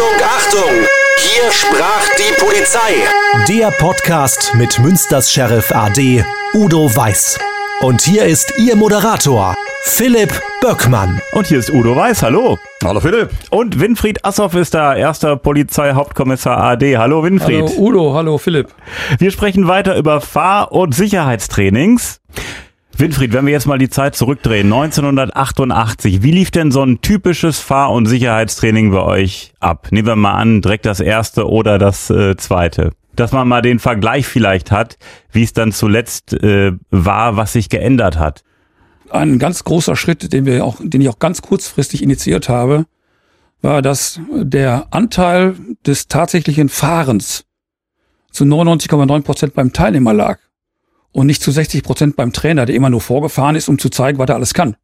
Achtung, Achtung! Hier sprach die Polizei. Der Podcast mit Münsters Sheriff AD Udo Weiß. Und hier ist Ihr Moderator, Philipp Böckmann. Und hier ist Udo Weiß, hallo. Hallo Philipp. Und Winfried Assoff ist da, erster Polizeihauptkommissar AD. Hallo Winfried. Hallo Udo, hallo Philipp. Wir sprechen weiter über Fahr- und Sicherheitstrainings. Winfried, wenn wir jetzt mal die Zeit zurückdrehen, 1988, wie lief denn so ein typisches Fahr- und Sicherheitstraining bei euch ab? Nehmen wir mal an, direkt das erste oder das äh, zweite. Dass man mal den Vergleich vielleicht hat, wie es dann zuletzt äh, war, was sich geändert hat. Ein ganz großer Schritt, den wir auch, den ich auch ganz kurzfristig initiiert habe, war, dass der Anteil des tatsächlichen Fahrens zu 99,9 Prozent beim Teilnehmer lag und nicht zu 60 Prozent beim Trainer, der immer nur vorgefahren ist, um zu zeigen, was er alles kann.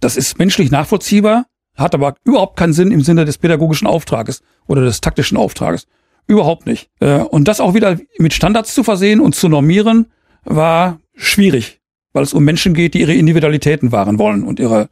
Das ist menschlich nachvollziehbar, hat aber überhaupt keinen Sinn im Sinne des pädagogischen Auftrages oder des taktischen Auftrages. Überhaupt nicht. Äh, und das auch wieder mit Standards zu versehen und zu normieren, war schwierig, weil es um Menschen geht, die ihre Individualitäten wahren wollen und ihre,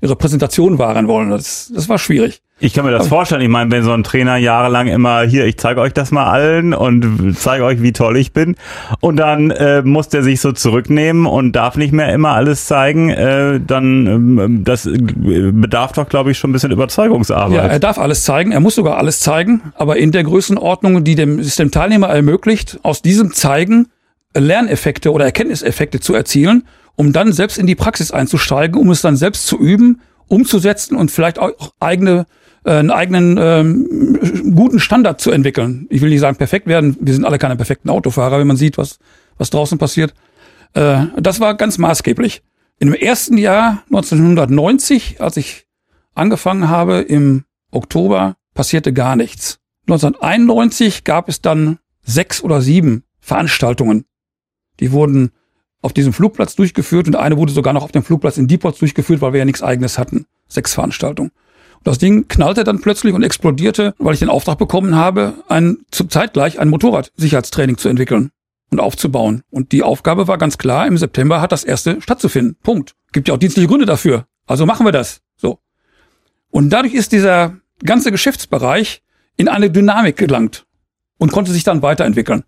ihre Präsentation wahren wollen. Das, das war schwierig. Ich kann mir das vorstellen. Ich meine, wenn so ein Trainer jahrelang immer hier, ich zeige euch das mal allen und zeige euch, wie toll ich bin. Und dann äh, muss der sich so zurücknehmen und darf nicht mehr immer alles zeigen. Äh, dann ähm, das bedarf doch, glaube ich, schon ein bisschen Überzeugungsarbeit. Ja, er darf alles zeigen. Er muss sogar alles zeigen, aber in der Größenordnung, die dem, es dem Teilnehmer ermöglicht, aus diesem Zeigen Lerneffekte oder Erkenntniseffekte zu erzielen, um dann selbst in die Praxis einzusteigen, um es dann selbst zu üben, umzusetzen und vielleicht auch eigene äh, einen eigenen ähm, guten Standard zu entwickeln. Ich will nicht sagen perfekt werden, wir sind alle keine perfekten Autofahrer, wenn man sieht, was, was draußen passiert. Äh, das war ganz maßgeblich. In dem ersten Jahr 1990, als ich angefangen habe, im Oktober, passierte gar nichts. 1991 gab es dann sechs oder sieben Veranstaltungen. Die wurden auf diesem Flugplatz durchgeführt und eine wurde sogar noch auf dem Flugplatz in Deeport durchgeführt, weil wir ja nichts eigenes hatten. Sechs Veranstaltungen. Das Ding knallte dann plötzlich und explodierte, weil ich den Auftrag bekommen habe, ein, zum zeitgleich ein Motorradsicherheitstraining zu entwickeln und aufzubauen. Und die Aufgabe war ganz klar, im September hat das erste stattzufinden. Punkt. Gibt ja auch dienstliche Gründe dafür. Also machen wir das. So. Und dadurch ist dieser ganze Geschäftsbereich in eine Dynamik gelangt und konnte sich dann weiterentwickeln.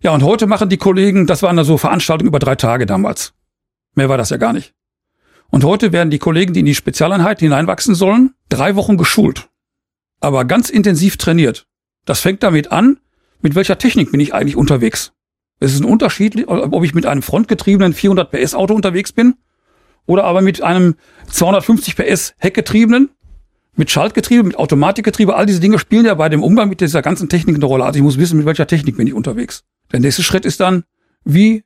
Ja, und heute machen die Kollegen, das waren da so Veranstaltungen über drei Tage damals. Mehr war das ja gar nicht. Und heute werden die Kollegen, die in die Spezialeinheit hineinwachsen sollen, drei Wochen geschult. Aber ganz intensiv trainiert. Das fängt damit an, mit welcher Technik bin ich eigentlich unterwegs. Es ist ein Unterschied, ob ich mit einem frontgetriebenen 400 PS Auto unterwegs bin oder aber mit einem 250 PS Heckgetriebenen, mit Schaltgetriebe, mit Automatikgetriebe. All diese Dinge spielen ja bei dem Umgang mit dieser ganzen Technik eine Rolle. Also ich muss wissen, mit welcher Technik bin ich unterwegs. Der nächste Schritt ist dann, wie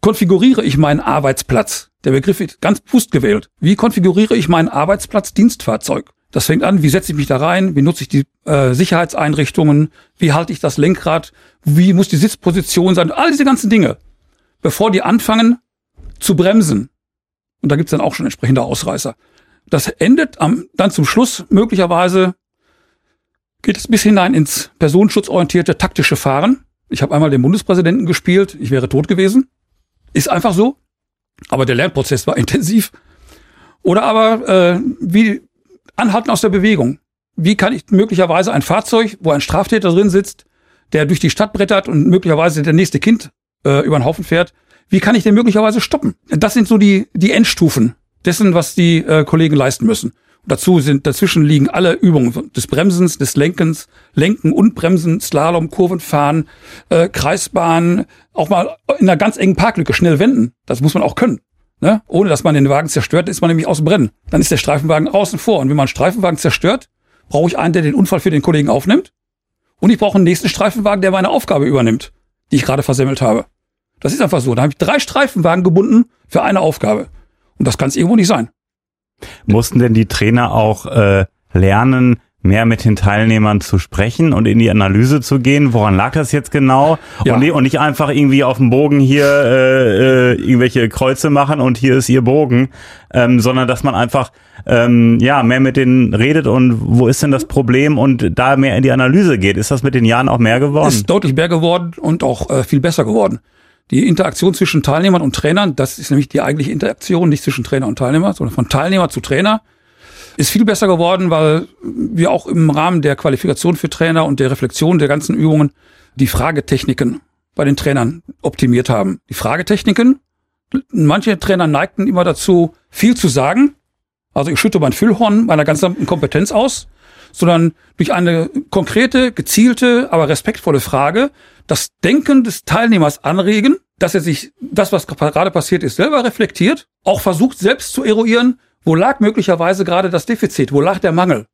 konfiguriere ich meinen Arbeitsplatz? Der Begriff wird ganz bewusst gewählt. Wie konfiguriere ich meinen Arbeitsplatz Dienstfahrzeug? Das fängt an, wie setze ich mich da rein, wie nutze ich die äh, Sicherheitseinrichtungen, wie halte ich das Lenkrad, wie muss die Sitzposition sein, all diese ganzen Dinge, bevor die anfangen zu bremsen. Und da gibt's dann auch schon entsprechende Ausreißer. Das endet am, dann zum Schluss möglicherweise, geht es bis hinein ins personenschutzorientierte taktische Fahren. Ich habe einmal den Bundespräsidenten gespielt, ich wäre tot gewesen. Ist einfach so. Aber der Lernprozess war intensiv. Oder aber äh, wie anhalten aus der Bewegung. Wie kann ich möglicherweise ein Fahrzeug, wo ein Straftäter drin sitzt, der durch die Stadt brettert und möglicherweise der nächste Kind äh, über den Haufen fährt, wie kann ich den möglicherweise stoppen? Das sind so die, die Endstufen dessen, was die äh, Kollegen leisten müssen. Dazu sind, dazwischen liegen alle Übungen des Bremsens, des Lenkens, Lenken und Bremsen, Slalom, Kurvenfahren, äh, Kreisbahn, auch mal in einer ganz engen Parklücke schnell wenden. Das muss man auch können. Ne? Ohne dass man den Wagen zerstört, ist man nämlich aus dem Brennen. Dann ist der Streifenwagen außen vor. Und wenn man einen Streifenwagen zerstört, brauche ich einen, der den Unfall für den Kollegen aufnimmt. Und ich brauche einen nächsten Streifenwagen, der meine Aufgabe übernimmt, die ich gerade versemmelt habe. Das ist einfach so. Da habe ich drei Streifenwagen gebunden für eine Aufgabe. Und das kann es irgendwo nicht sein. Mussten denn die Trainer auch äh, lernen, mehr mit den Teilnehmern zu sprechen und in die Analyse zu gehen. Woran lag das jetzt genau? Ja. Und, und, nicht einfach irgendwie auf dem Bogen hier äh, äh, irgendwelche Kreuze machen und hier ist ihr Bogen, ähm, sondern dass man einfach ähm, ja mehr mit denen redet und wo ist denn das Problem und da mehr in die Analyse geht. Ist das mit den Jahren auch mehr geworden? Ist deutlich mehr geworden und auch äh, viel besser geworden. Die Interaktion zwischen Teilnehmern und Trainern, das ist nämlich die eigentliche Interaktion, nicht zwischen Trainer und Teilnehmer, sondern von Teilnehmer zu Trainer ist viel besser geworden, weil wir auch im Rahmen der Qualifikation für Trainer und der Reflexion der ganzen Übungen die Fragetechniken bei den Trainern optimiert haben. Die Fragetechniken, manche Trainer neigten immer dazu, viel zu sagen. Also ich schütte mein Füllhorn meiner ganzen Kompetenz aus, sondern durch eine konkrete, gezielte, aber respektvolle Frage das Denken des Teilnehmers anregen, dass er sich das, was gerade passiert ist, selber reflektiert, auch versucht selbst zu eruieren, wo lag möglicherweise gerade das Defizit, wo lag der Mangel.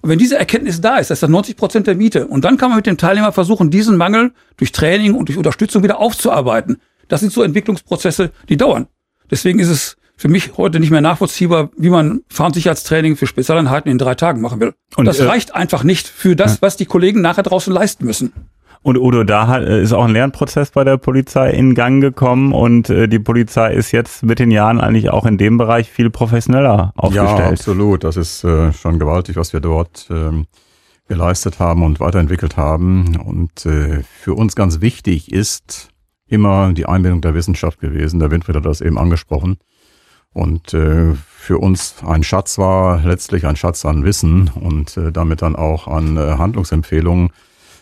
Und wenn diese Erkenntnis da ist, das ist das 90 Prozent der Miete. Und dann kann man mit dem Teilnehmer versuchen, diesen Mangel durch Training und durch Unterstützung wieder aufzuarbeiten. Das sind so Entwicklungsprozesse, die dauern. Deswegen ist es für mich heute nicht mehr nachvollziehbar, wie man Fahrsicherheitstraining für Spezialeinheiten in drei Tagen machen will. Und das äh, reicht einfach nicht für das, was die Kollegen nachher draußen leisten müssen. Und Udo, da hat, äh, ist auch ein Lernprozess bei der Polizei in Gang gekommen und äh, die Polizei ist jetzt mit den Jahren eigentlich auch in dem Bereich viel professioneller aufgestellt. Ja, absolut. Das ist äh, schon gewaltig, was wir dort ähm, geleistet haben und weiterentwickelt haben. Und äh, für uns ganz wichtig ist immer die Einbindung der Wissenschaft gewesen. Der Winfried hat das eben angesprochen. Und äh, für uns ein Schatz war letztlich ein Schatz an Wissen und äh, damit dann auch an äh, Handlungsempfehlungen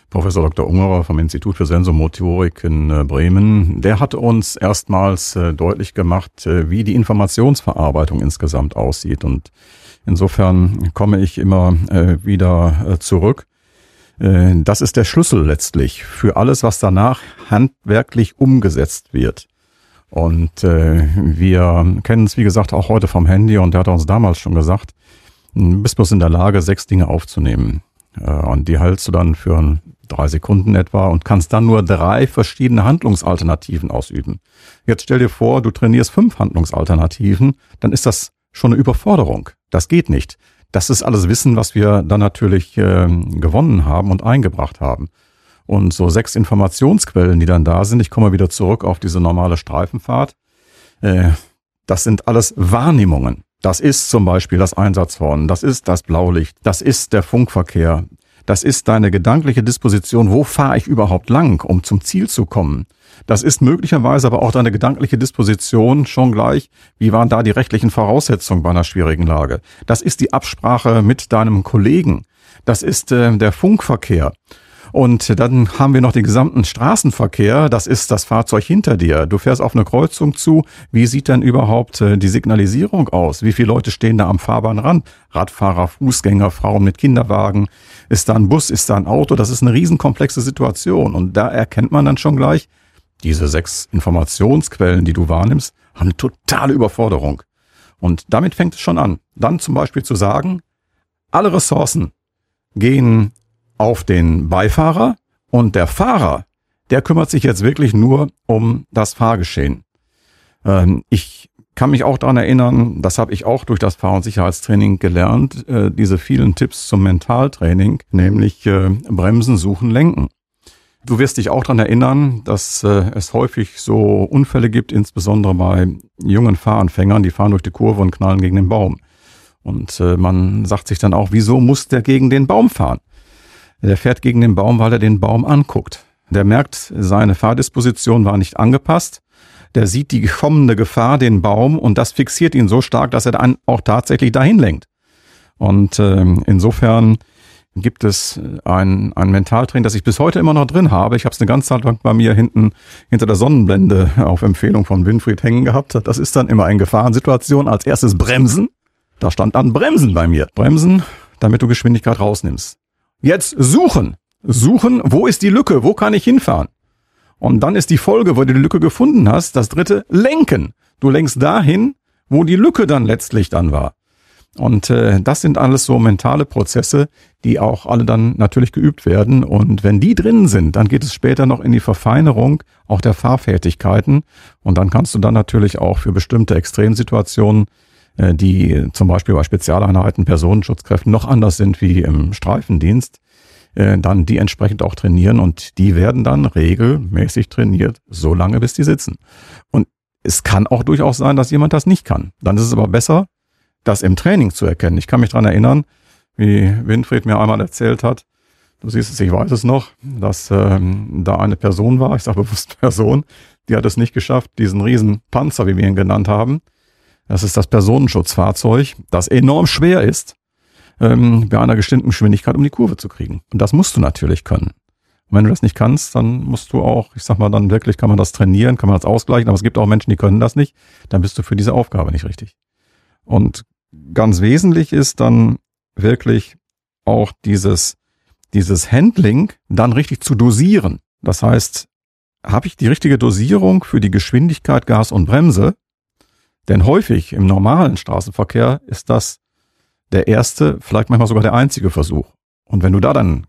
Professor Dr. Ungerer vom Institut für Sensomotorik in äh, Bremen, der hat uns erstmals äh, deutlich gemacht, äh, wie die Informationsverarbeitung insgesamt aussieht. Und insofern komme ich immer wieder zurück. Das ist der Schlüssel letztlich für alles, was danach handwerklich umgesetzt wird. Und wir kennen es, wie gesagt, auch heute vom Handy und der hat uns damals schon gesagt, du bist bloß in der Lage, sechs Dinge aufzunehmen. Und die hältst du dann für drei Sekunden etwa und kannst dann nur drei verschiedene Handlungsalternativen ausüben. Jetzt stell dir vor, du trainierst fünf Handlungsalternativen, dann ist das schon eine Überforderung. Das geht nicht. Das ist alles Wissen, was wir dann natürlich äh, gewonnen haben und eingebracht haben. Und so sechs Informationsquellen, die dann da sind, ich komme wieder zurück auf diese normale Streifenfahrt, äh, das sind alles Wahrnehmungen. Das ist zum Beispiel das Einsatzhorn, das ist das Blaulicht, das ist der Funkverkehr, das ist deine gedankliche Disposition, wo fahre ich überhaupt lang, um zum Ziel zu kommen. Das ist möglicherweise aber auch deine gedankliche Disposition schon gleich, wie waren da die rechtlichen Voraussetzungen bei einer schwierigen Lage. Das ist die Absprache mit deinem Kollegen. Das ist äh, der Funkverkehr. Und dann haben wir noch den gesamten Straßenverkehr. Das ist das Fahrzeug hinter dir. Du fährst auf eine Kreuzung zu. Wie sieht denn überhaupt äh, die Signalisierung aus? Wie viele Leute stehen da am Fahrbahnrand? Radfahrer, Fußgänger, Frauen mit Kinderwagen. Ist da ein Bus? Ist da ein Auto? Das ist eine riesenkomplexe Situation. Und da erkennt man dann schon gleich, diese sechs Informationsquellen, die du wahrnimmst, haben eine totale Überforderung. Und damit fängt es schon an. Dann zum Beispiel zu sagen, alle Ressourcen gehen auf den Beifahrer und der Fahrer, der kümmert sich jetzt wirklich nur um das Fahrgeschehen. Ähm, ich kann mich auch daran erinnern, das habe ich auch durch das Fahr- und Sicherheitstraining gelernt, äh, diese vielen Tipps zum Mentaltraining, nämlich äh, Bremsen, Suchen, Lenken. Du wirst dich auch daran erinnern, dass äh, es häufig so Unfälle gibt, insbesondere bei jungen Fahranfängern, die fahren durch die Kurve und knallen gegen den Baum. Und äh, man sagt sich dann auch, wieso muss der gegen den Baum fahren? Der fährt gegen den Baum, weil er den Baum anguckt. Der merkt, seine Fahrdisposition war nicht angepasst. Der sieht die kommende Gefahr, den Baum, und das fixiert ihn so stark, dass er dann auch tatsächlich dahin lenkt. Und ähm, insofern gibt es ein, ein Mentaltraining, das ich bis heute immer noch drin habe. Ich habe es eine ganze Zeit lang bei mir hinten hinter der Sonnenblende auf Empfehlung von Winfried hängen gehabt. Das ist dann immer in Gefahrensituation. Als erstes Bremsen. Da stand dann Bremsen bei mir. Bremsen, damit du Geschwindigkeit rausnimmst. Jetzt suchen. Suchen, wo ist die Lücke? Wo kann ich hinfahren? Und dann ist die Folge, wo du die Lücke gefunden hast, das dritte, lenken. Du lenkst dahin, wo die Lücke dann letztlich dann war. Und äh, das sind alles so mentale Prozesse, die auch alle dann natürlich geübt werden. Und wenn die drin sind, dann geht es später noch in die Verfeinerung auch der Fahrfertigkeiten. Und dann kannst du dann natürlich auch für bestimmte Extremsituationen die zum Beispiel bei Spezialeinheiten, Personenschutzkräften noch anders sind wie im Streifendienst, äh, dann die entsprechend auch trainieren und die werden dann regelmäßig trainiert, so lange bis die sitzen. Und es kann auch durchaus sein, dass jemand das nicht kann. Dann ist es aber besser, das im Training zu erkennen. Ich kann mich dran erinnern, wie Winfried mir einmal erzählt hat, du siehst es, ich weiß es noch, dass ähm, da eine Person war, ich sage bewusst Person, die hat es nicht geschafft, diesen riesen Panzer, wie wir ihn genannt haben, das ist das Personenschutzfahrzeug, das enorm schwer ist ähm, bei einer bestimmten Geschwindigkeit um die Kurve zu kriegen. Und das musst du natürlich können. Und wenn du das nicht kannst, dann musst du auch, ich sag mal, dann wirklich kann man das trainieren, kann man das ausgleichen, aber es gibt auch Menschen, die können das nicht, dann bist du für diese Aufgabe nicht richtig. Und ganz wesentlich ist dann wirklich auch dieses, dieses Handling dann richtig zu dosieren. Das heißt, habe ich die richtige Dosierung für die Geschwindigkeit, Gas und Bremse? Denn häufig im normalen Straßenverkehr ist das der erste, vielleicht manchmal sogar der einzige Versuch. Und wenn du da dann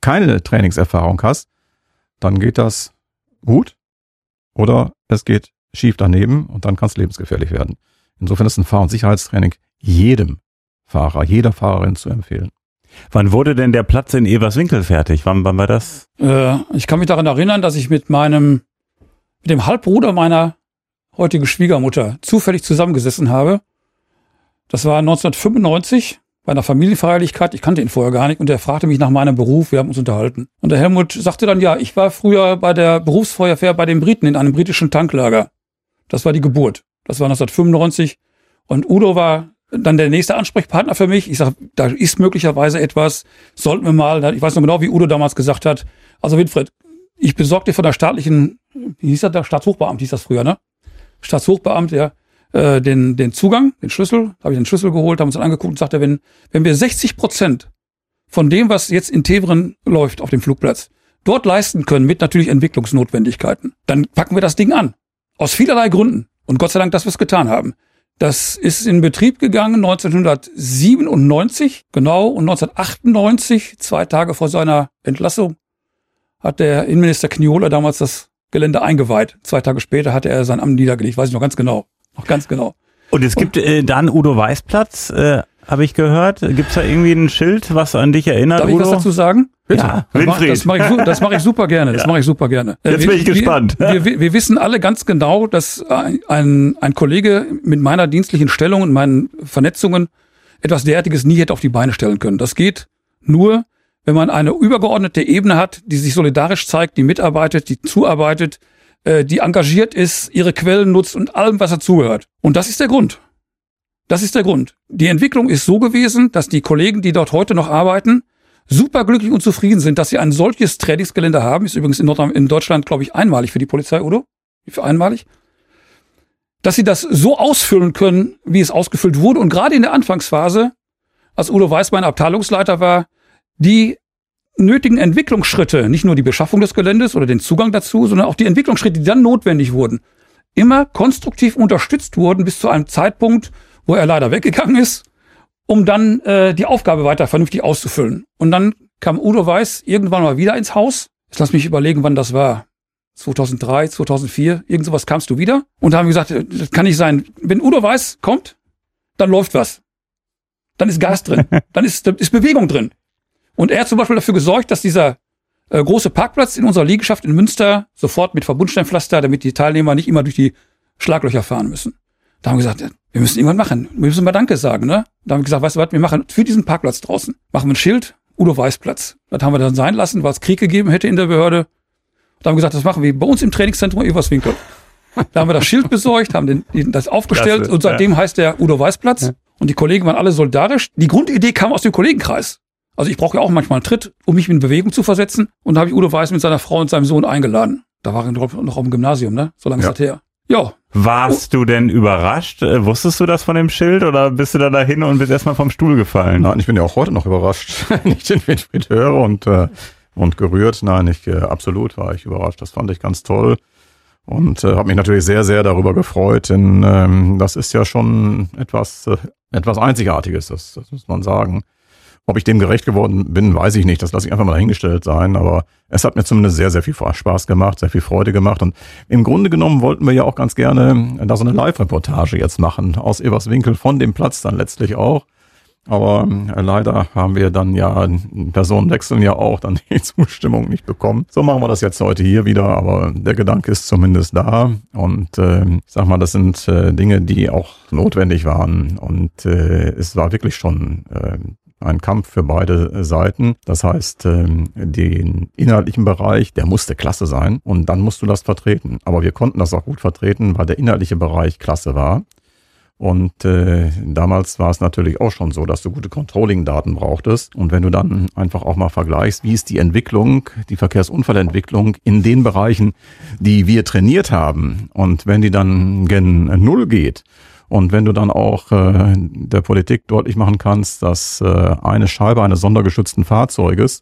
keine Trainingserfahrung hast, dann geht das gut oder es geht schief daneben und dann kann es lebensgefährlich werden. Insofern ist ein Fahr- und Sicherheitstraining jedem Fahrer, jeder Fahrerin zu empfehlen. Wann wurde denn der Platz in Everswinkel fertig? Wann, wann war das? Äh, ich kann mich daran erinnern, dass ich mit meinem, mit dem Halbbruder meiner heutigen Schwiegermutter zufällig zusammengesessen habe. Das war 1995 bei einer Familienfeierlichkeit. Ich kannte ihn vorher gar nicht und er fragte mich nach meinem Beruf. Wir haben uns unterhalten. Und der Helmut sagte dann, ja, ich war früher bei der Berufsfeuerwehr bei den Briten in einem britischen Tanklager. Das war die Geburt. Das war 1995. Und Udo war dann der nächste Ansprechpartner für mich. Ich sage, da ist möglicherweise etwas, sollten wir mal, ich weiß noch genau, wie Udo damals gesagt hat, also Winfried, ich besorge dir von der staatlichen, wie hieß das da, Staatshochbeamt hieß das früher, ne? Staatshochbeamt, ja, äh, den, den Zugang, den Schlüssel, habe ich den Schlüssel geholt, haben uns dann angeguckt und sagte, wenn, wenn wir 60 Prozent von dem, was jetzt in Teveren läuft auf dem Flugplatz, dort leisten können mit natürlich Entwicklungsnotwendigkeiten, dann packen wir das Ding an. Aus vielerlei Gründen. Und Gott sei Dank, dass wir es getan haben. Das ist in Betrieb gegangen 1997, genau, und 1998, zwei Tage vor seiner Entlassung, hat der Innenminister Kniola damals das Gelände eingeweiht. Zwei Tage später hatte er sein Amt niedergelegt, weiß ich noch ganz genau. Noch ganz genau. Und es gibt äh, dann Udo Weißplatz, äh, habe ich gehört. Gibt es da irgendwie ein Schild, was an dich erinnert, Darf Udo? ich was dazu sagen? Bitte. Ja, das mache Winfried. mach ich, das mach ich super gerne. Das Ja. mache ich super gerne. Äh, Jetzt wir- bin ich gespannt. Wir, wir, wir wissen alle ganz genau, dass ein, ein, ein Kollege mit meiner dienstlichen Stellung und meinen Vernetzungen etwas derartiges nie hätte auf die Beine stellen können. Das geht nur, wenn man eine übergeordnete Ebene hat, die sich solidarisch zeigt, die mitarbeitet, die zuarbeitet, äh, die engagiert ist, ihre Quellen nutzt und allem, was dazugehört. Und das ist der Grund. Das ist der Grund. Die Entwicklung ist so gewesen, dass die Kollegen, die dort heute noch arbeiten, superglücklich und zufrieden sind, dass sie ein solches Trainingsgelände haben. Ist übrigens in, Nordrhein in Deutschland, glaube ich, einmalig für die Polizei, oder? Für einmalig. Dass sie das so ausfüllen können, wie es ausgefüllt wurde. Und gerade in der Anfangsphase, als Udo Weiß mein Abteilungsleiter war, die nötigen Entwicklungsschritte, nicht nur die Beschaffung des Geländes oder den Zugang dazu, sondern auch die Entwicklungsschritte, die dann notwendig wurden, immer konstruktiv unterstützt wurden bis zu einem Zeitpunkt, wo er leider weggegangen ist, um dann äh, die Aufgabe weiter vernünftig auszufüllen. Und dann kam Udo Weiß irgendwann mal wieder ins Haus. Jetzt lass mich überlegen, wann das war. 2003, 2004, irgend sowas kamst du wieder. Und da haben wir gesagt, äh, das kann nicht sein. Wenn Udo Weiß kommt, dann läuft was. Dann ist Gas drin. Dann ist, dann ist Bewegung drin. Und er hat zum Beispiel dafür gesorgt, dass dieser äh, große Parkplatz in unserer Liegenschaft in Münster sofort mit Verbundsteinpflaster, damit die Teilnehmer nicht immer durch die Schlaglöcher fahren müssen. Da haben wir gesagt, wir müssen irgendwann machen. Wir müssen mal Danke sagen, ne? Da haben wir gesagt, weißt du was, wir machen für diesen Parkplatz draußen, machen wir ein Schild, Udo Weißplatz. Das haben wir dann sein lassen, weil es Krieg gegeben hätte in der Behörde. Da haben wir gesagt, das machen wir bei uns im Trainingszentrum Everswinkel. Da haben wir das Schild besorgt, haben den, den, das aufgestellt Klasse, und seitdem heißt der Udo Weißplatz. Und die Kollegen waren alle solidarisch. Die Grundidee kam aus dem Kollegenkreis. Also ich brauche ja auch manchmal einen Tritt, um mich in Bewegung zu versetzen. Und da habe ich Udo Weiß mit seiner Frau und seinem Sohn eingeladen. Da waren wir noch auf dem Gymnasium, ne? So lange Ja. ist das her. Ja, Warst du denn überrascht? Äh, Wusstest du das von dem Schild oder bist du da dahin und bist erstmal vom Stuhl gefallen? Nein, ich bin ja auch heute noch überrascht, wenn ich den Winfried höre und, äh, und gerührt. Nein, ich, äh, absolut war ich überrascht. Das fand ich ganz toll und äh, habe mich natürlich sehr, sehr darüber gefreut, denn ähm, das ist ja schon etwas, äh, etwas Einzigartiges, das, das muss man sagen. Ob ich dem gerecht geworden bin, weiß ich nicht. Das lasse ich einfach mal dahingestellt sein. Aber es hat mir zumindest sehr, sehr viel Spaß gemacht, sehr viel Freude gemacht. Und im Grunde genommen wollten wir ja auch ganz gerne da so eine Live-Reportage jetzt machen aus Everswinkel von dem Platz dann letztlich auch. Aber äh, leider haben wir dann ja, Personen wechseln ja auch, dann die Zustimmung nicht bekommen. So machen wir das jetzt heute hier wieder, aber der Gedanke ist zumindest da. Und äh, ich sag mal, das sind äh, Dinge, die auch notwendig waren. Und äh, es war wirklich schon äh, ein Kampf für beide Seiten. Das heißt, ähm, den inhaltlichen Bereich, der musste klasse sein und dann musst du das vertreten. Aber wir konnten das auch gut vertreten, weil der inhaltliche Bereich klasse war. Und äh, damals war es natürlich auch schon so, dass du gute Controlling-Daten brauchtest. Und wenn du dann einfach auch mal vergleichst, wie ist die Entwicklung, die Verkehrsunfallentwicklung in den Bereichen, die wir trainiert haben, und wenn die dann gen Null geht, und wenn du dann auch äh, der Politik deutlich machen kannst, dass äh, eine Scheibe eines sondergeschützten Fahrzeuges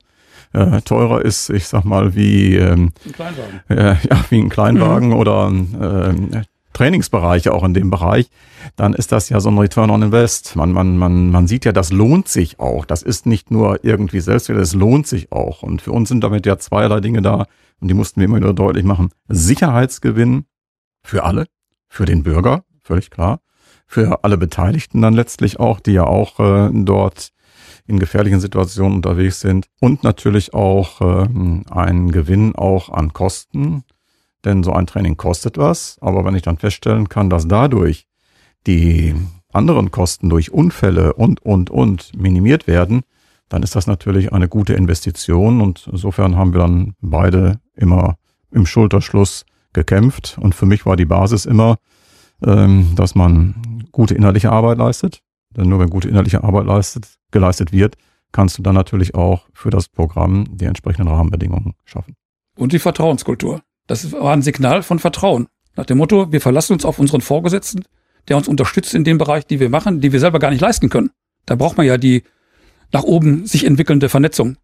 äh, teurer ist, ich sag mal, wie, ähm, Ein Kleinwagen. äh, ja, wie ein Kleinwagen oder äh, Trainingsbereiche auch in dem Bereich, dann ist das ja so ein Return on Invest. Man, man, man, man sieht ja, das lohnt sich auch. Das ist nicht nur irgendwie Selbstwert, es lohnt sich auch. Und für uns sind damit ja zweierlei Dinge da, und die mussten wir immer wieder deutlich machen. Sicherheitsgewinn für alle, für den Bürger, völlig klar, für alle Beteiligten dann letztlich auch, die ja auch äh, dort in gefährlichen Situationen unterwegs sind. Und natürlich auch ähm, ein Gewinn auch an Kosten, denn so ein Training kostet was, aber wenn ich dann feststellen kann, dass dadurch die anderen Kosten durch Unfälle und, und, und minimiert werden, dann ist das natürlich eine gute Investition. Und insofern haben wir dann beide immer im Schulterschluss gekämpft. Und für mich war die Basis immer, ähm, dass man gute innerliche Arbeit leistet, denn nur wenn gute innerliche Arbeit leistet, geleistet wird, kannst du dann natürlich auch für das Programm die entsprechenden Rahmenbedingungen schaffen. Und die Vertrauenskultur. Das war ein Signal von Vertrauen. Nach dem Motto, wir verlassen uns auf unseren Vorgesetzten, der uns unterstützt in dem Bereich, die wir machen, die wir selber gar nicht leisten können. Da braucht man ja die nach oben sich entwickelnde Vernetzung.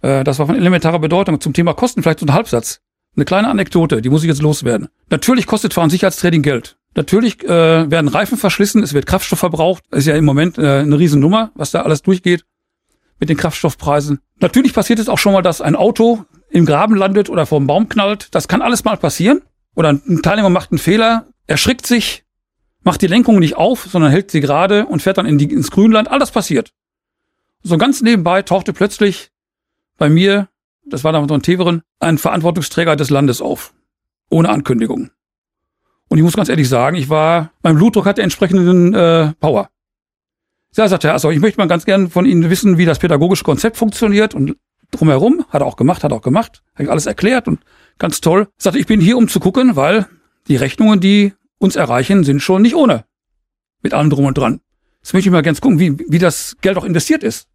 Äh, das war von elementarer Bedeutung. Zum Thema Kosten vielleicht so ein Halbsatz. Eine kleine Anekdote, die muss ich jetzt loswerden. Natürlich kostet Fahren Sicherheitstraining Geld. Natürlich äh, werden Reifen verschlissen, es wird Kraftstoff verbraucht. Ist ja im Moment äh, eine Riesennummer, was da alles durchgeht mit den Kraftstoffpreisen. Natürlich passiert es auch schon mal, dass ein Auto im Graben landet oder vor dem Baum knallt. Das kann alles mal passieren. Oder ein Teilnehmer macht einen Fehler, erschrickt sich, macht die Lenkung nicht auf, sondern hält sie gerade und fährt dann in die, ins Grünland. All das passiert. So ganz nebenbei tauchte plötzlich bei mir, das war damals so ein Teverin, ein Verantwortungsträger des Landes auf. Ohne Ankündigung. Und ich muss ganz ehrlich sagen, ich war, mein Blutdruck hatte entsprechenden äh, Power. Ja, sagt er, also ich möchte mal ganz gern von Ihnen wissen, wie das pädagogische Konzept funktioniert und drumherum, hat er auch gemacht, hat er auch gemacht, ich alles erklärt und ganz toll. Sagte, ich bin hier, um zu gucken, weil die Rechnungen, die uns erreichen, sind schon nicht ohne. Mit allem drum und dran. Jetzt möchte ich mal ganz gucken, wie, wie das Geld auch investiert ist.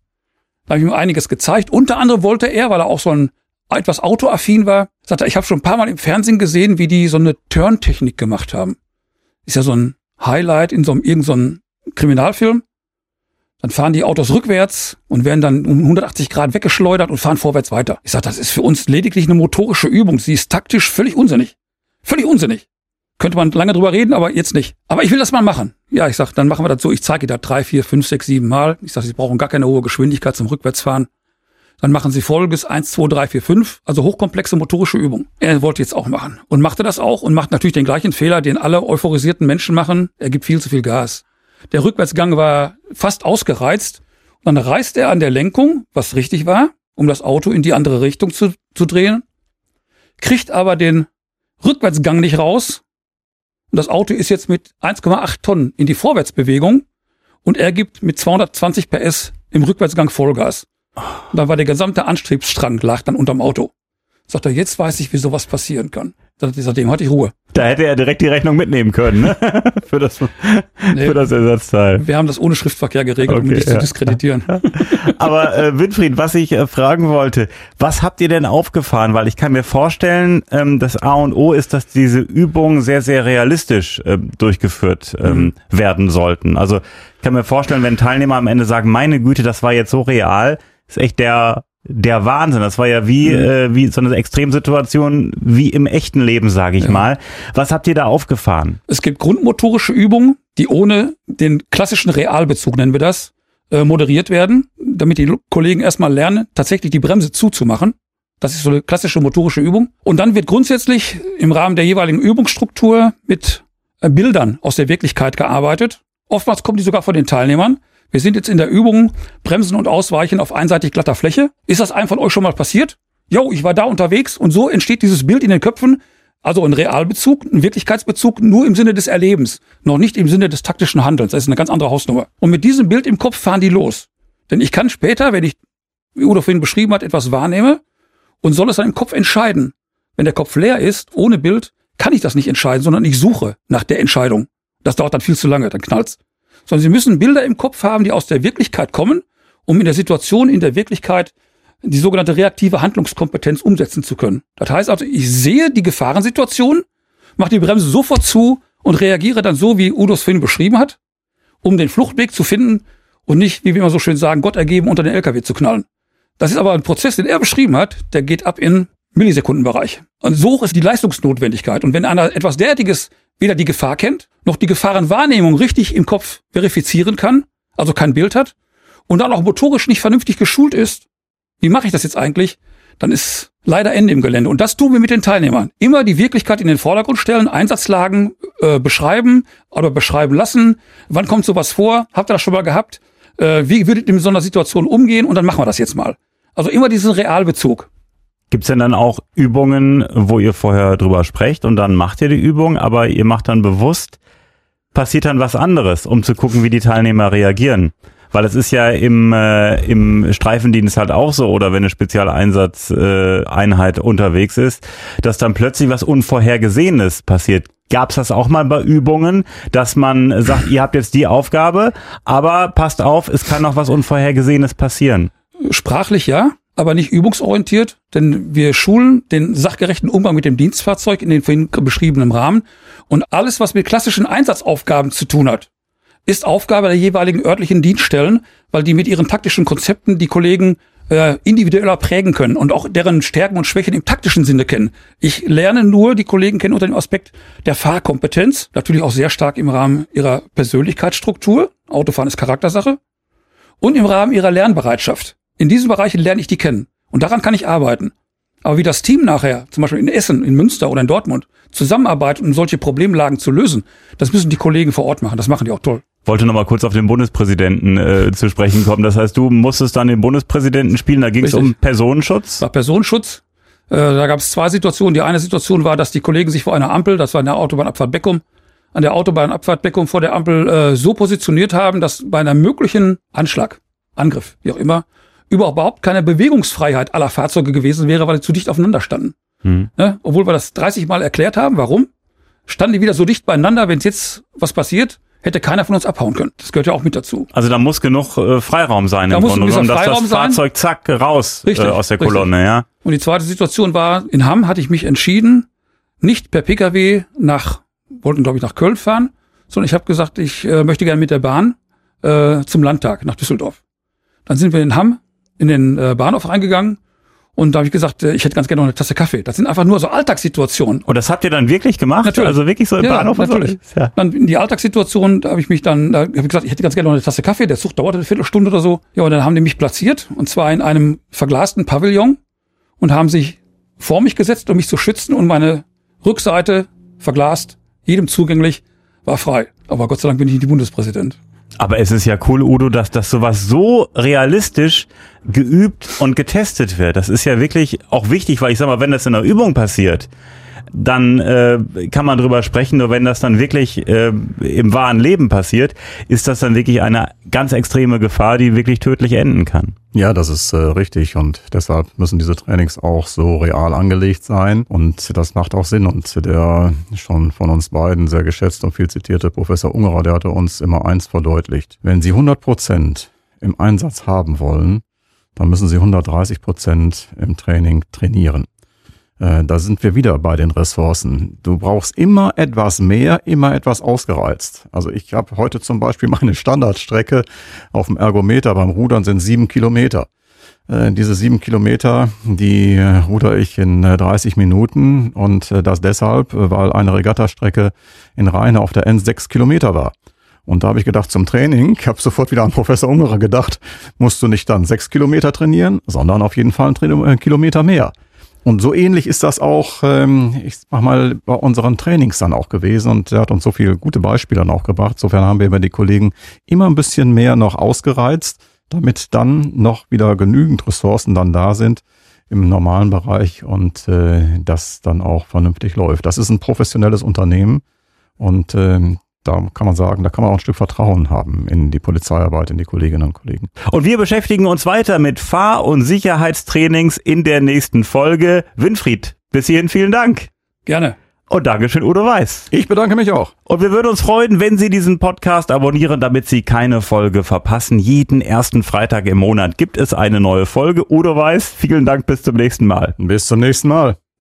Da habe ich ihm einiges gezeigt. Unter anderem wollte er, weil er auch so ein etwas autoaffin war, sagte, ich habe schon ein paar Mal im Fernsehen gesehen, wie die so eine Turn-Technik gemacht haben. Ist ja so ein Highlight in so einem irgendeinem so Kriminalfilm. Dann fahren die Autos rückwärts und werden dann um 180 Grad weggeschleudert und fahren vorwärts weiter. Ich sage, das ist für uns lediglich eine motorische Übung. Sie ist taktisch völlig unsinnig. Völlig unsinnig. Könnte man lange drüber reden, aber jetzt nicht. Aber ich will das mal machen. Ja, ich sag, dann machen wir das so. Ich zeige dir da drei, vier, fünf, sechs, sieben Mal. Ich sage, Sie brauchen gar keine hohe Geschwindigkeit zum Rückwärtsfahren. Dann machen Sie folgendes eins, zwei, drei, vier, fünf. also hochkomplexe motorische Übung. Er wollte jetzt auch machen und machte das auch und macht natürlich den gleichen Fehler, den alle euphorisierten Menschen machen. Er gibt viel zu viel Gas. Der Rückwärtsgang war fast ausgereizt. Und dann reißt er an der Lenkung, was richtig war, um das Auto in die andere Richtung zu, zu drehen, kriegt aber den Rückwärtsgang nicht raus. Und das Auto ist jetzt mit 1,8 Tonnen in die Vorwärtsbewegung und er gibt mit 220 PS im Rückwärtsgang Vollgas. Und dann war der gesamte Antriebsstrang lag dann unterm Auto. Sagt er, jetzt weiß ich, wie sowas passieren kann. Seitdem hatte ich Ruhe. Da hätte er direkt die Rechnung mitnehmen können, ne? für, das, Nee. für das Ersatzteil. Wir haben das ohne Schriftverkehr geregelt, um Okay, dich ja. zu diskreditieren. Aber äh, Winfried, was ich äh, fragen wollte, was habt ihr denn aufgefahren? Weil ich kann mir vorstellen, ähm, das A und O ist, dass diese Übungen sehr, sehr realistisch äh, durchgeführt ähm, werden sollten. Also ich kann mir vorstellen, wenn Teilnehmer am Ende sagen, meine Güte, das war jetzt so real, ist echt der der Wahnsinn. Das war ja wie äh, wie so eine Extremsituation wie im echten Leben, sage ich mal. Was habt ihr da aufgefahren? Es gibt grundmotorische Übungen, die ohne den klassischen Realbezug, nennen wir das, äh, moderiert werden, damit die Kollegen erstmal lernen, tatsächlich die Bremse zuzumachen. Das ist so eine klassische motorische Übung. Und dann wird grundsätzlich im Rahmen der jeweiligen Übungsstruktur mit äh, Bildern aus der Wirklichkeit gearbeitet. Oftmals kommen die sogar von den Teilnehmern. Wir sind jetzt in der Übung Bremsen und Ausweichen auf einseitig glatter Fläche. Ist das einem von euch schon mal passiert? Jo, ich war da unterwegs und so entsteht dieses Bild in den Köpfen. Also ein Realbezug, ein Wirklichkeitsbezug nur im Sinne des Erlebens, noch nicht im Sinne des taktischen Handelns. Das ist eine ganz andere Hausnummer. Und mit diesem Bild im Kopf fahren die los. Denn ich kann später, wenn ich, wie Udo vorhin beschrieben hat, etwas wahrnehme und soll es dann im Kopf entscheiden. Wenn der Kopf leer ist, ohne Bild, kann ich das nicht entscheiden, sondern ich suche nach der Entscheidung. Das dauert dann viel zu lange, dann knallt's. Sondern sie müssen Bilder im Kopf haben, die aus der Wirklichkeit kommen, um in der Situation, in der Wirklichkeit die sogenannte reaktive Handlungskompetenz umsetzen zu können. Das heißt also, ich sehe die Gefahrensituation, mache die Bremse sofort zu und reagiere dann so, wie Udo es vorhin beschrieben hat, um den Fluchtweg zu finden und nicht, wie wir immer so schön sagen, Gott ergeben, unter den LKW zu knallen. Das ist aber ein Prozess, den er beschrieben hat, der geht ab in Millisekundenbereich. Und so hoch ist die Leistungsnotwendigkeit. Und wenn einer etwas derartiges weder die Gefahr kennt, noch die Gefahrenwahrnehmung richtig im Kopf verifizieren kann, also kein Bild hat, und dann auch motorisch nicht vernünftig geschult ist, wie mache ich das jetzt eigentlich? Dann ist leider Ende im Gelände. Und das tun wir mit den Teilnehmern. Immer die Wirklichkeit in den Vordergrund stellen, Einsatzlagen äh, beschreiben oder beschreiben lassen. Wann kommt sowas vor? Habt ihr das schon mal gehabt? Äh, wie würdet ihr mit so einer Situation umgehen? Und dann machen wir das jetzt mal. Also immer diesen Realbezug. Gibt's denn dann auch Übungen, wo ihr vorher drüber sprecht und dann macht ihr die Übung, aber ihr macht dann bewusst, passiert dann was anderes, um zu gucken, wie die Teilnehmer reagieren? Weil es ist ja im, äh, im Streifendienst halt auch so, oder wenn eine Spezialeinsatzeinheit äh, unterwegs ist, dass dann plötzlich was Unvorhergesehenes passiert. Gab's das auch mal bei Übungen, dass man sagt, ihr habt jetzt die Aufgabe, aber passt auf, es kann noch was Unvorhergesehenes passieren? Sprachlich ja, aber nicht übungsorientiert, denn wir schulen den sachgerechten Umgang mit dem Dienstfahrzeug in den vorhin beschriebenen Rahmen und alles, was mit klassischen Einsatzaufgaben zu tun hat, ist Aufgabe der jeweiligen örtlichen Dienststellen, weil die mit ihren taktischen Konzepten die Kollegen äh, individueller prägen können und auch deren Stärken und Schwächen im taktischen Sinne kennen. Ich lerne nur die Kollegen kennen unter dem Aspekt der Fahrkompetenz, natürlich auch sehr stark im Rahmen ihrer Persönlichkeitsstruktur. Autofahren ist Charaktersache. Und im Rahmen ihrer Lernbereitschaft. In diesen Bereichen lerne ich die kennen. Und daran kann ich arbeiten. Aber wie das Team nachher, zum Beispiel in Essen, in Münster oder in Dortmund, zusammenarbeitet, um solche Problemlagen zu lösen, das müssen die Kollegen vor Ort machen. Das machen die auch toll wollte noch mal kurz auf den Bundespräsidenten äh, zu sprechen kommen. Das heißt, du musstest dann den Bundespräsidenten spielen. Da ging es um Personenschutz. War Personenschutz. Äh, da gab es zwei Situationen. Die eine Situation war, dass die Kollegen sich vor einer Ampel, das war in der Autobahnabfahrt Beckum, an der Autobahnabfahrt Beckum vor der Ampel äh, so positioniert haben, dass bei einer möglichen Anschlag, Angriff, wie auch immer, überhaupt keine Bewegungsfreiheit aller Fahrzeuge gewesen wäre, weil sie zu dicht aufeinander standen. Hm. Ja, obwohl wir das 30 Mal erklärt haben. Warum? Standen die wieder so dicht beieinander, wenn jetzt was passiert, hätte keiner von uns abhauen können. Das gehört ja auch mit dazu. Also da muss genug äh, Freiraum sein da im Grunde genommen, dass das Fahrzeug zack raus äh, richtig, äh, aus der richtig. Kolonne, ja. Und die zweite Situation war, in Hamm hatte ich mich entschieden, nicht per Pkw nach, wollten glaube ich nach Köln fahren, sondern ich habe gesagt, ich äh, möchte gerne mit der Bahn äh, zum Landtag nach Düsseldorf. Dann sind wir in Hamm in den äh, Bahnhof reingegangen und da habe ich gesagt, äh, ich hätte ganz gerne noch eine Tasse Kaffee. Das sind einfach nur so Alltagssituationen. Und das habt ihr dann wirklich gemacht? Natürlich. Also wirklich so im ja, Bahnhof? Natürlich. So? Ja. Dann in die Alltagssituation, da habe ich mich dann, da habe ich gesagt, ich hätte ganz gerne noch eine Tasse Kaffee. Der Zug dauerte eine Viertelstunde oder so. Ja, und dann haben die mich platziert. Und zwar in einem verglasten Pavillon. Und haben sich vor mich gesetzt, um mich zu schützen. Und meine Rückseite verglast, jedem zugänglich, war frei. Aber Gott sei Dank bin ich nicht die Bundespräsident. Aber es ist ja cool, Udo, dass das sowas so realistisch geübt und getestet wird. Das ist ja wirklich auch wichtig, weil ich sag mal, wenn das in der Übung passiert, dann äh, kann man drüber sprechen. Nur wenn das dann wirklich äh, im wahren Leben passiert, ist das dann wirklich eine ganz extreme Gefahr, die wirklich tödlich enden kann. Ja, das ist äh, richtig und deshalb müssen diese Trainings auch so real angelegt sein und das macht auch Sinn und der schon von uns beiden sehr geschätzte und viel zitierte Professor Ungerer, der hatte uns immer eins verdeutlicht. Wenn Sie 100 Prozent im Einsatz haben wollen, dann müssen Sie 130 Prozent im Training trainieren. Äh, da sind wir wieder bei den Ressourcen. Du brauchst immer etwas mehr, immer etwas ausgereizt. Also ich habe heute zum Beispiel meine Standardstrecke auf dem Ergometer beim Rudern sind sieben Kilometer. Äh, diese sieben Kilometer, die äh, ruder ich in 30 Minuten und das deshalb, weil eine Regattastrecke in Rheine auf der N sechs Kilometer war. Und da habe ich gedacht, zum Training, ich habe sofort wieder an Professor Ungerer gedacht, musst du nicht dann sechs Kilometer trainieren, sondern auf jeden Fall einen Kilometer mehr. Und so ähnlich ist das auch, ähm, ich mach mal, bei unseren Trainings dann auch gewesen. Und er hat uns so viele gute Beispiele dann auch gebracht. Insofern haben wir über die Kollegen immer ein bisschen mehr noch ausgereizt, damit dann noch wieder genügend Ressourcen dann da sind im normalen Bereich und äh, das dann auch vernünftig läuft. Das ist ein professionelles Unternehmen und äh, da kann man sagen, da kann man auch ein Stück Vertrauen haben in die Polizeiarbeit, in die Kolleginnen und Kollegen. Und wir beschäftigen uns weiter mit Fahr- und Sicherheitstrainings in der nächsten Folge. Winfried, bis hierhin vielen Dank. Gerne. Und Dankeschön, Udo Weiß. Ich bedanke mich auch. Und wir würden uns freuen, wenn Sie diesen Podcast abonnieren, damit Sie keine Folge verpassen. Jeden ersten Freitag im Monat gibt es eine neue Folge. Udo Weiß, vielen Dank, bis zum nächsten Mal. Bis zum nächsten Mal.